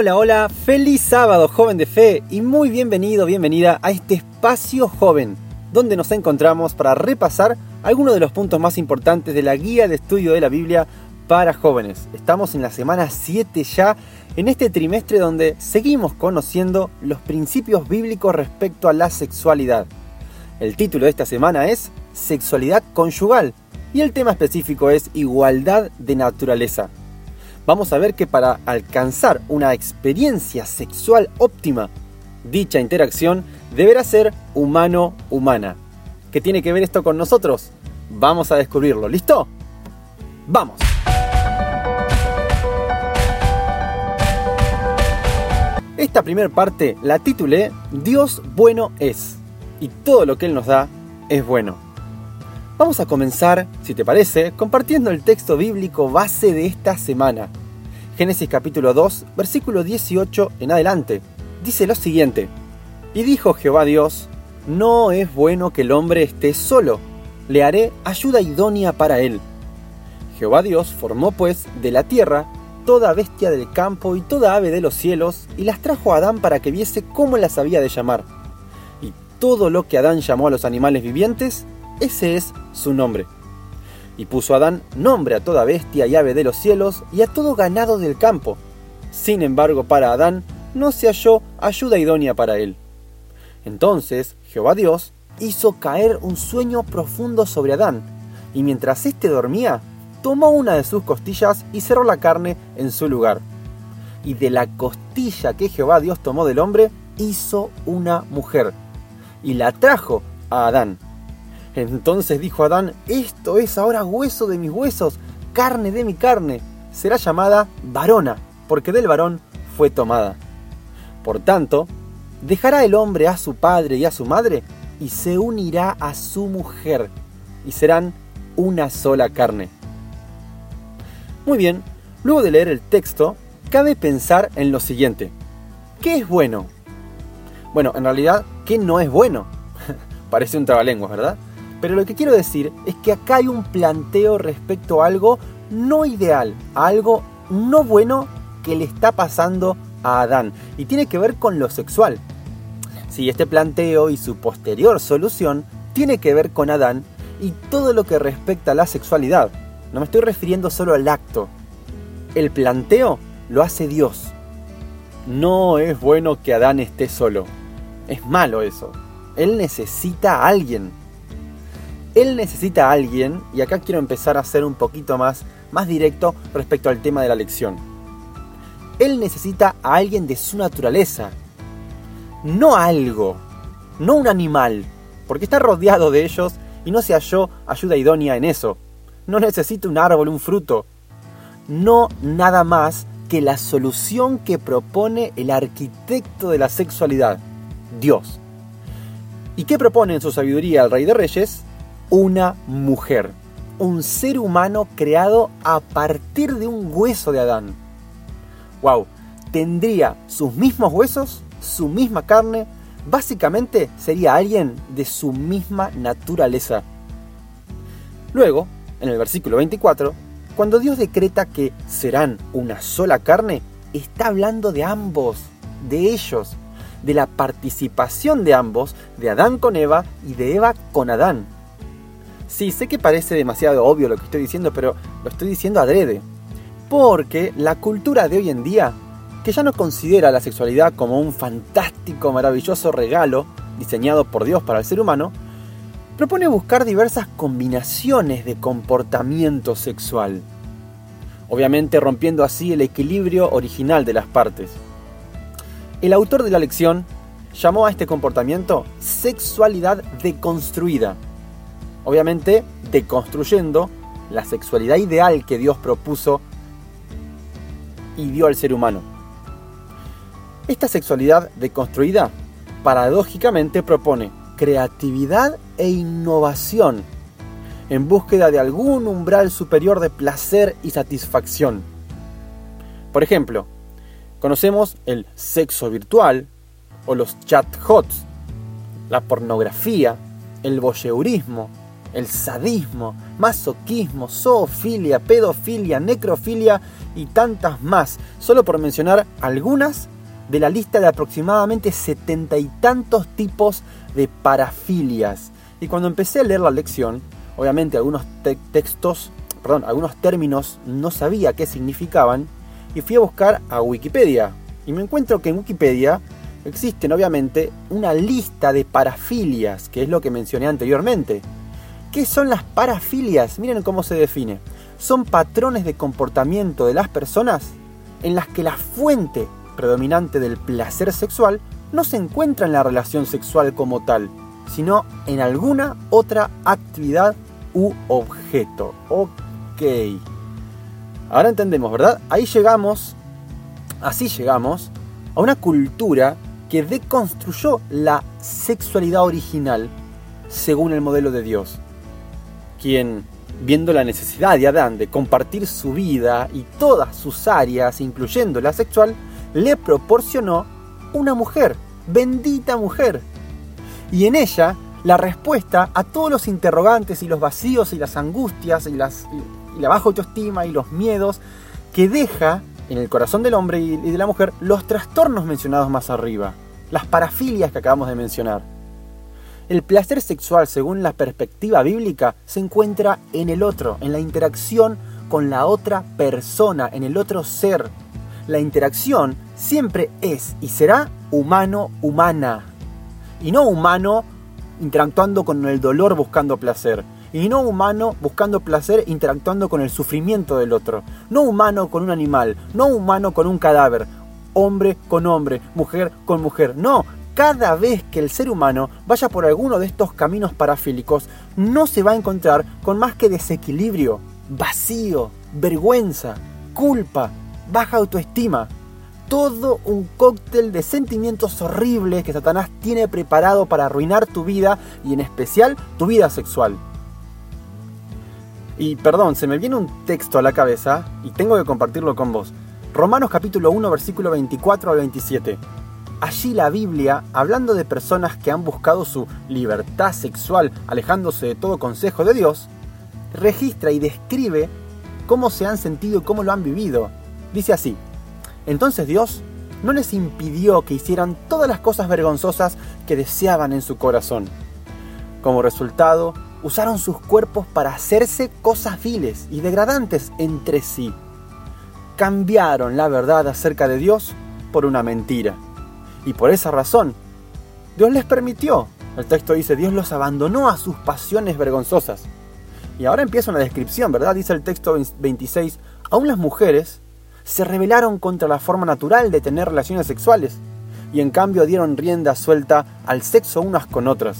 Hola, hola, feliz sábado joven de fe y muy bienvenido, bienvenida a este espacio joven, donde nos encontramos para repasar algunos de los puntos más importantes de la guía de estudio de la Biblia para jóvenes. Estamos en la semana 7 ya, en este trimestre donde seguimos conociendo los principios bíblicos respecto a la sexualidad. El título de esta semana es Sexualidad conyugal y el tema específico es Igualdad de naturaleza vamos a ver que para alcanzar una experiencia sexual óptima, dicha interacción deberá ser humano-humana. ¿Qué tiene que ver esto con nosotros? Vamos a descubrirlo. ¿Listo? ¡Vamos! Esta primera parte la titulé Dios bueno es y todo lo que Él nos da es bueno. Vamos a comenzar, si te parece, compartiendo el texto bíblico base de esta semana, Génesis capítulo 2, versículo 18 en adelante. Dice lo siguiente, y dijo Jehová Dios, no es bueno que el hombre esté solo, le haré ayuda idónea para él. Jehová Dios formó pues de la tierra toda bestia del campo y toda ave de los cielos, y las trajo a Adán para que viese cómo las había de llamar. Y todo lo que Adán llamó a los animales vivientes, ese es su nombre. Y puso Adán nombre a toda bestia y ave de los cielos y a todo ganado del campo. Sin embargo, para Adán no se halló ayuda idónea para él. Entonces Jehová Dios hizo caer un sueño profundo sobre Adán, y mientras éste dormía, tomó una de sus costillas y cerró la carne en su lugar. Y de la costilla que Jehová Dios tomó del hombre, hizo una mujer, y la trajo a Adán. Entonces dijo Adán, esto es ahora hueso de mis huesos, carne de mi carne. Será llamada varona, porque del varón fue tomada. Por tanto, dejará el hombre a su padre y a su madre, y se unirá a su mujer, y serán una sola carne. Muy bien, luego de leer el texto, cabe pensar en lo siguiente. ¿Qué es bueno? Bueno, en realidad, ¿qué no es bueno? Parece un trabalenguas, ¿verdad? Pero lo que quiero decir es que acá hay un planteo respecto a algo no ideal, a algo no bueno que le está pasando a Adán. Y tiene que ver con lo sexual. Si este planteo y su posterior solución tiene que ver con Adán y todo lo que respecta a la sexualidad. No me estoy refiriendo solo al acto. El planteo lo hace Dios. No es bueno que Adán esté solo. Es malo eso. Él necesita a alguien. Él necesita a alguien, y acá quiero empezar a ser un poquito más, más directo respecto al tema de la lección. Él necesita a alguien de su naturaleza, no algo, no un animal, porque está rodeado de ellos y no se halló ayuda idónea en eso. No necesita un árbol, un fruto, no nada más que la solución que propone el arquitecto de la sexualidad, Dios. ¿Y qué propone en su sabiduría el Rey de Reyes? Una mujer, un ser humano creado a partir de un hueso de Adán. ¡Wow! Tendría sus mismos huesos, su misma carne, básicamente sería alguien de su misma naturaleza. Luego, en el versículo 24, cuando Dios decreta que serán una sola carne, está hablando de ambos, de ellos, de la participación de ambos, de Adán con Eva y de Eva con Adán. Sí, sé que parece demasiado obvio lo que estoy diciendo, pero lo estoy diciendo adrede. Porque la cultura de hoy en día, que ya no considera la sexualidad como un fantástico, maravilloso regalo diseñado por Dios para el ser humano, propone buscar diversas combinaciones de comportamiento sexual. Obviamente rompiendo así el equilibrio original de las partes. El autor de la lección llamó a este comportamiento sexualidad deconstruida obviamente deconstruyendo la sexualidad ideal que Dios propuso y dio al ser humano. Esta sexualidad deconstruida paradójicamente propone creatividad e innovación en búsqueda de algún umbral superior de placer y satisfacción. Por ejemplo, conocemos el sexo virtual o los chat hots, la pornografía, el voyeurismo, el sadismo, masoquismo, zoofilia, pedofilia, necrofilia y tantas más, solo por mencionar algunas de la lista de aproximadamente setenta y tantos tipos de parafilias. Y cuando empecé a leer la lección, obviamente algunos textos, perdón, algunos términos no sabía qué significaban y fui a buscar a Wikipedia. Y me encuentro que en Wikipedia existen obviamente una lista de parafilias, que es lo que mencioné anteriormente. ¿Qué son las parafilias? Miren cómo se define. Son patrones de comportamiento de las personas en las que la fuente predominante del placer sexual no se encuentra en la relación sexual como tal, sino en alguna otra actividad u objeto. Ok. Ahora entendemos, ¿verdad? Ahí llegamos, así llegamos, a una cultura que deconstruyó la sexualidad original según el modelo de Dios quien, viendo la necesidad de Adán de compartir su vida y todas sus áreas, incluyendo la sexual, le proporcionó una mujer, bendita mujer. Y en ella, la respuesta a todos los interrogantes y los vacíos y las angustias y, las, y la baja autoestima y los miedos que deja en el corazón del hombre y de la mujer los trastornos mencionados más arriba, las parafilias que acabamos de mencionar. El placer sexual, según la perspectiva bíblica, se encuentra en el otro, en la interacción con la otra persona, en el otro ser. La interacción siempre es y será humano-humana. Y no humano interactuando con el dolor buscando placer. Y no humano buscando placer interactuando con el sufrimiento del otro. No humano con un animal. No humano con un cadáver. Hombre con hombre. Mujer con mujer. No, cada vez que el ser humano vaya por alguno de estos caminos parafílicos, no se va a encontrar con más que desequilibrio, vacío, vergüenza, culpa, baja autoestima. Todo un cóctel de sentimientos horribles que Satanás tiene preparado para arruinar tu vida y en especial tu vida sexual. Y perdón, se me viene un texto a la cabeza y tengo que compartirlo con vos. Romanos capítulo 1 versículo 24 al 27. Allí la Biblia, hablando de personas que han buscado su libertad sexual alejándose de todo consejo de Dios, registra y describe cómo se han sentido y cómo lo han vivido. Dice así, entonces Dios no les impidió que hicieran todas las cosas vergonzosas que deseaban en su corazón. Como resultado, usaron sus cuerpos para hacerse cosas viles y degradantes entre sí. Cambiaron la verdad acerca de Dios por una mentira y por esa razón, Dios les permitió. El texto dice, Dios los abandonó a sus pasiones vergonzosas. Y ahora empieza una descripción, ¿verdad? Dice el texto 26, aún las mujeres se rebelaron contra la forma natural de tener relaciones sexuales y en cambio dieron rienda suelta al sexo unas con otras.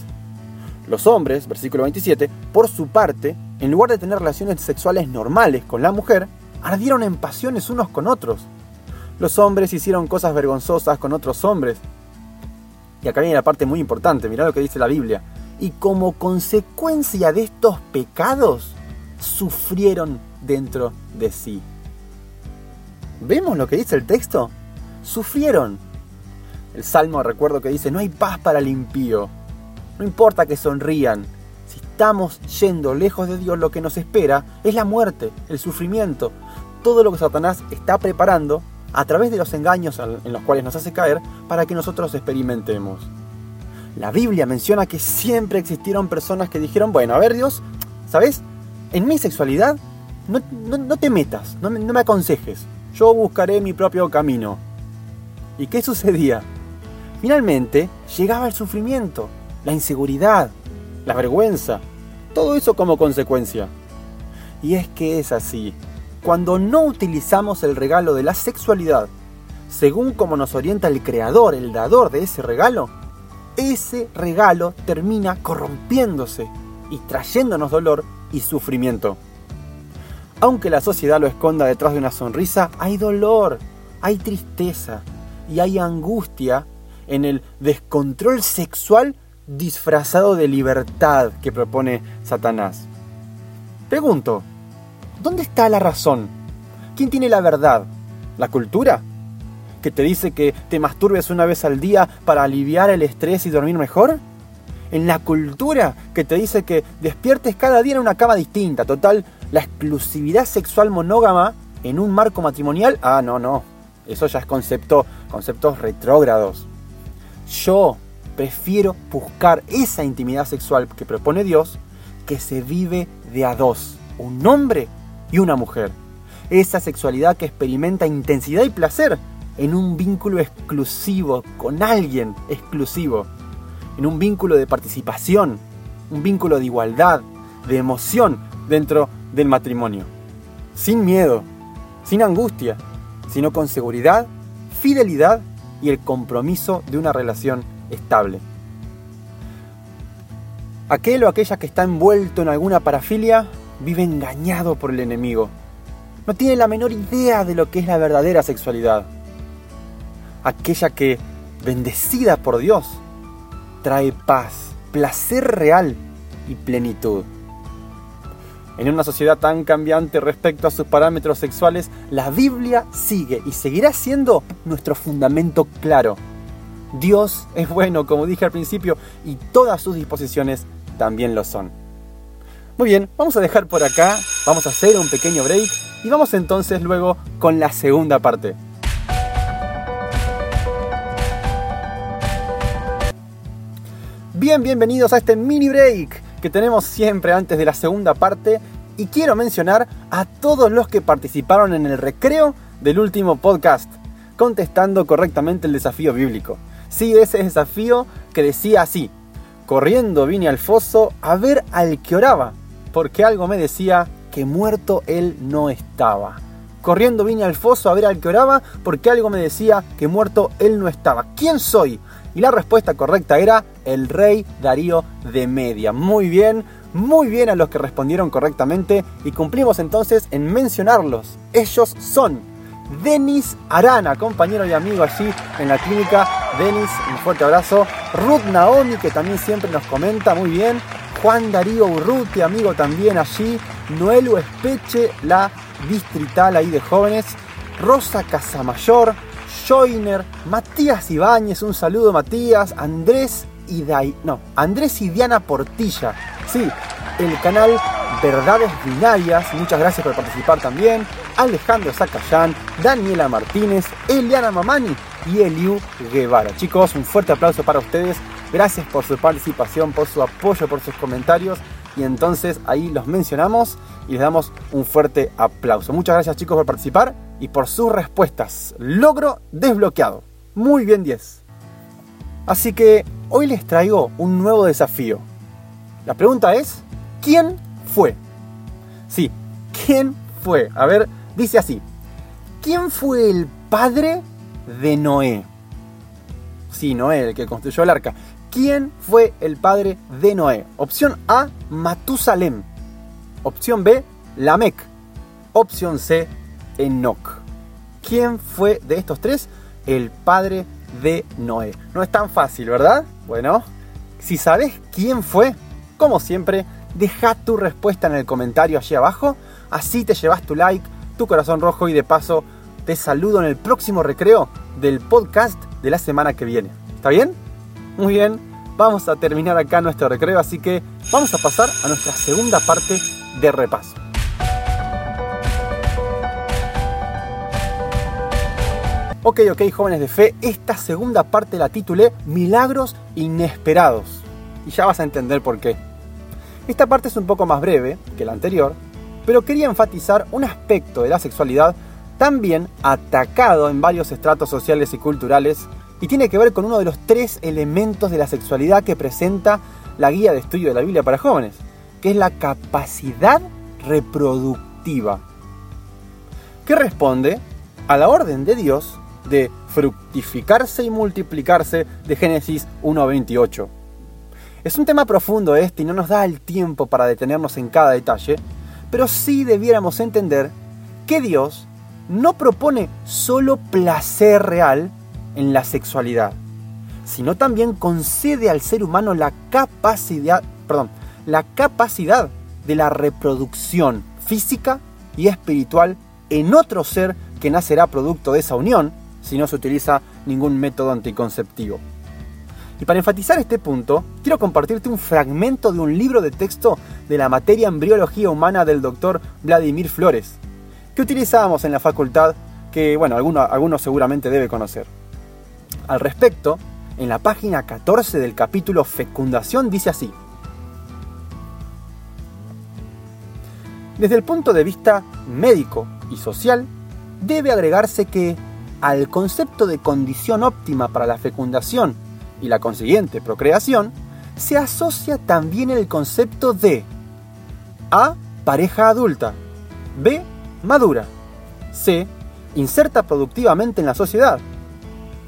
Los hombres, versículo 27, por su parte, en lugar de tener relaciones sexuales normales con la mujer, ardieron en pasiones unos con otros los hombres hicieron cosas vergonzosas con otros hombres. Y acá viene la parte muy importante, mirá lo que dice la Biblia. Y como consecuencia de estos pecados, sufrieron dentro de sí. ¿Vemos lo que dice el texto? Sufrieron. El Salmo recuerdo que dice, no hay paz para el impío. No importa que sonrían. Si estamos yendo lejos de Dios, lo que nos espera es la muerte, el sufrimiento, todo lo que Satanás está preparando a través de los engaños en los cuales nos hace caer para que nosotros experimentemos. La Biblia menciona que siempre existieron personas que dijeron, bueno, a ver Dios, ¿sabes? En mi sexualidad no, te metas, no no me aconsejes, yo buscaré mi propio camino. ¿Y qué sucedía? Finalmente llegaba el sufrimiento, la inseguridad, la vergüenza, todo eso como consecuencia. Y es que es así, cuando no utilizamos el regalo de la sexualidad según como nos orienta el creador, el dador de ese regalo, ese regalo termina corrompiéndose y trayéndonos dolor y sufrimiento. Aunque la sociedad lo esconda detrás de una sonrisa, hay dolor, hay tristeza y hay angustia en el descontrol sexual disfrazado de libertad que propone Satanás. Pregunto, ¿Dónde está la razón? ¿Quién tiene la verdad? ¿La cultura? ¿Que te dice que te masturbes una vez al día para aliviar el estrés y dormir mejor? en la cultura que te dice que despiertes cada día en una cama distinta. Total, la exclusividad sexual monógama en un marco matrimonial, ah, no, no. Eso ya es concepto, conceptos retrógrados. Yo prefiero buscar esa intimidad sexual que propone Dios que se vive de a dos, un hombre y una mujer. Esa sexualidad que experimenta intensidad y placer en un vínculo exclusivo, con alguien exclusivo, en un vínculo de participación, un vínculo de igualdad, de emoción dentro del matrimonio. Sin miedo, sin angustia, sino con seguridad, fidelidad y el compromiso de una relación estable. Aquel o aquella que está envuelto en alguna parafilia vive engañado por el enemigo. No tiene la menor idea de lo que es la verdadera sexualidad. Aquella que, bendecida por Dios, trae paz, placer real y plenitud. En una sociedad tan cambiante respecto a sus parámetros sexuales, la Biblia sigue y seguirá siendo nuestro fundamento claro. Dios es bueno, como dije al principio, y todas sus disposiciones también lo son. Muy bien, vamos a dejar por acá, vamos a hacer un pequeño break y vamos entonces luego con la segunda parte. Bien, bienvenidos a este mini break que tenemos siempre antes de la segunda parte y quiero mencionar a todos los que participaron en el recreo del último podcast, contestando correctamente el desafío bíblico. Sí, ese desafío que decía así, corriendo vine al foso a ver al que oraba, porque algo me decía que muerto él no estaba. Corriendo vine al foso a ver al que oraba, porque algo me decía que muerto él no estaba. ¿Quién soy? Y la respuesta correcta era el rey Darío de Media. Muy bien, muy bien a los que respondieron correctamente y cumplimos entonces en mencionarlos. Ellos son Denis Arana, compañero y amigo allí en la clínica. Denis, un fuerte abrazo. Ruth Naomi, que también siempre nos comenta muy bien. Juan Darío Urruti, amigo también allí. Noel Espeche, la distrital ahí de jóvenes. Rosa Casamayor, Joiner, Matías Ibáñez, un saludo Matías, Andrés y no, Andrés y Diana Portilla. Sí, el canal Verdades Binarias, muchas gracias por participar también. Alejandro Zacayán, Daniela Martínez, Eliana Mamani y Eliu Guevara. Chicos, un fuerte aplauso para ustedes. Gracias por su participación, por su apoyo, por sus comentarios. Y entonces ahí los mencionamos y les damos un fuerte aplauso. Muchas gracias chicos por participar y por sus respuestas. Logro desbloqueado. Muy bien 10. Así que hoy les traigo un nuevo desafío. La pregunta es, ¿quién fue? Sí, ¿quién fue? A ver, dice así. ¿Quién fue el padre de Noé? Sí, Noé, el que construyó el arca. ¿Quién fue el padre de Noé? Opción A, Matusalem. Opción B, Lamec. Opción C, Enoch. ¿Quién fue de estos tres el padre de Noé? No es tan fácil, ¿verdad? Bueno, si sabes quién fue, como siempre, deja tu respuesta en el comentario allí abajo. Así te llevas tu like, tu corazón rojo y de paso te saludo en el próximo recreo del podcast de la semana que viene. ¿Está bien? Muy bien, vamos a terminar acá nuestro recreo, así que vamos a pasar a nuestra segunda parte de repaso. Ok, ok, jóvenes de fe, esta segunda parte la titulé Milagros Inesperados. Y ya vas a entender por qué. Esta parte es un poco más breve que la anterior, pero quería enfatizar un aspecto de la sexualidad también atacado en varios estratos sociales y culturales y tiene que ver con uno de los tres elementos de la sexualidad que presenta la guía de estudio de la Biblia para jóvenes, que es la capacidad reproductiva, que responde a la orden de Dios de fructificarse y multiplicarse de Génesis 1.28. Es un tema profundo este y no nos da el tiempo para detenernos en cada detalle, pero sí debiéramos entender que Dios no propone solo placer real en la sexualidad, sino también concede al ser humano la capacidad, perdón, la capacidad de la reproducción física y espiritual en otro ser que nacerá producto de esa unión si no se utiliza ningún método anticonceptivo. Y para enfatizar este punto, quiero compartirte un fragmento de un libro de texto de la materia embriología humana del doctor Vladimir Flores, que utilizábamos en la facultad, que bueno, alguno, alguno seguramente debe conocer. Al respecto, en la página 14 del capítulo Fecundación dice así. Desde el punto de vista médico y social, debe agregarse que al concepto de condición óptima para la fecundación y la consiguiente procreación, se asocia también el concepto de A. Pareja adulta. B. Madura. C. Inserta productivamente en la sociedad.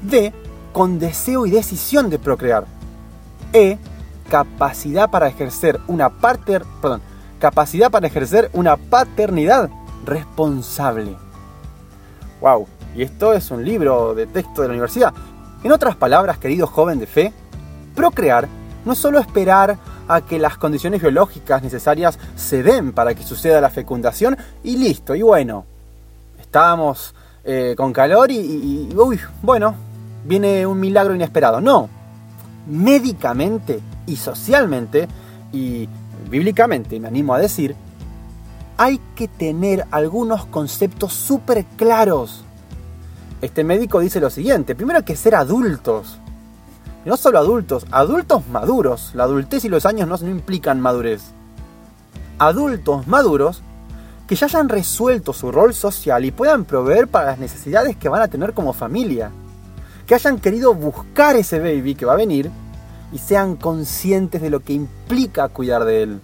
D. Con deseo y decisión de procrear. E. Capacidad para ejercer una capacidad para ejercer una paternidad responsable. Wow, y esto es un libro de texto de la universidad. En otras palabras, querido joven de fe, procrear no es solo esperar a que las condiciones biológicas necesarias se den para que suceda la fecundación y listo, y bueno, estábamos eh, con calor y, y, uy, bueno, viene un milagro inesperado. No, médicamente y socialmente y bíblicamente, me animo a decir, hay que tener algunos conceptos súper claros este médico dice lo siguiente, primero hay que ser adultos. No solo adultos, adultos maduros. La adultez y los años no implican madurez. Adultos maduros que ya hayan resuelto su rol social y puedan proveer para las necesidades que van a tener como familia. Que hayan querido buscar ese baby que va a venir y sean conscientes de lo que implica cuidar de él.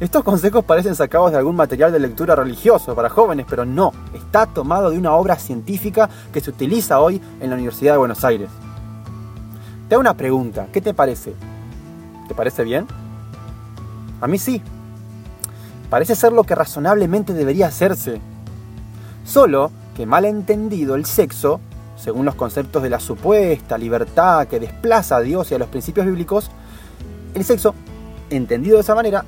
Estos consejos parecen sacados de algún material de lectura religioso para jóvenes, pero no, está tomado de una obra científica que se utiliza hoy en la Universidad de Buenos Aires. Te hago una pregunta, ¿qué te parece? ¿Te parece bien? A mí sí. Parece ser lo que razonablemente debería hacerse. Solo que mal entendido el sexo, según los conceptos de la supuesta libertad que desplaza a Dios y a los principios bíblicos, el sexo, entendido de esa manera,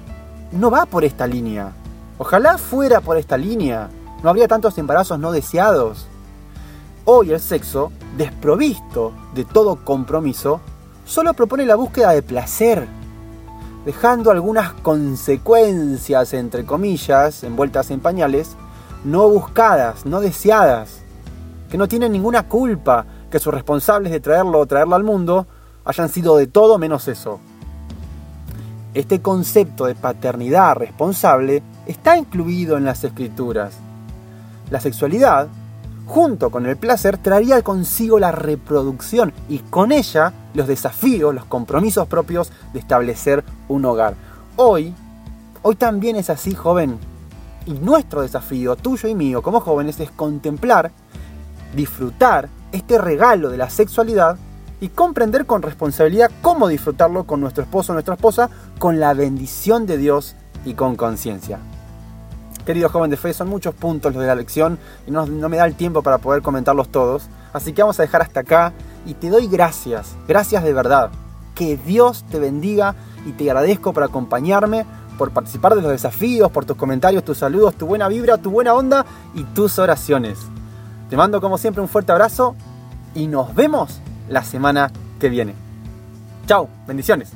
no va por esta línea. Ojalá fuera por esta línea. No habría tantos embarazos no deseados. Hoy el sexo, desprovisto de todo compromiso, solo propone la búsqueda de placer, dejando algunas consecuencias, entre comillas, envueltas en pañales, no buscadas, no deseadas, que no tienen ninguna culpa que sus responsables de traerlo o traerlo al mundo hayan sido de todo menos eso. Este concepto de paternidad responsable está incluido en las escrituras. La sexualidad, junto con el placer, traería consigo la reproducción y con ella los desafíos, los compromisos propios de establecer un hogar. Hoy, hoy también es así, joven. Y nuestro desafío, tuyo y mío como jóvenes, es contemplar, disfrutar este regalo de la sexualidad y comprender con responsabilidad cómo disfrutarlo con nuestro esposo o nuestra esposa con la bendición de Dios y con conciencia. Querido joven de fe, son muchos puntos los de la lección y no, no me da el tiempo para poder comentarlos todos, así que vamos a dejar hasta acá y te doy gracias, gracias de verdad. Que Dios te bendiga y te agradezco por acompañarme, por participar de los desafíos, por tus comentarios, tus saludos, tu buena vibra, tu buena onda y tus oraciones. Te mando como siempre un fuerte abrazo y nos vemos la semana que viene. Chao, bendiciones.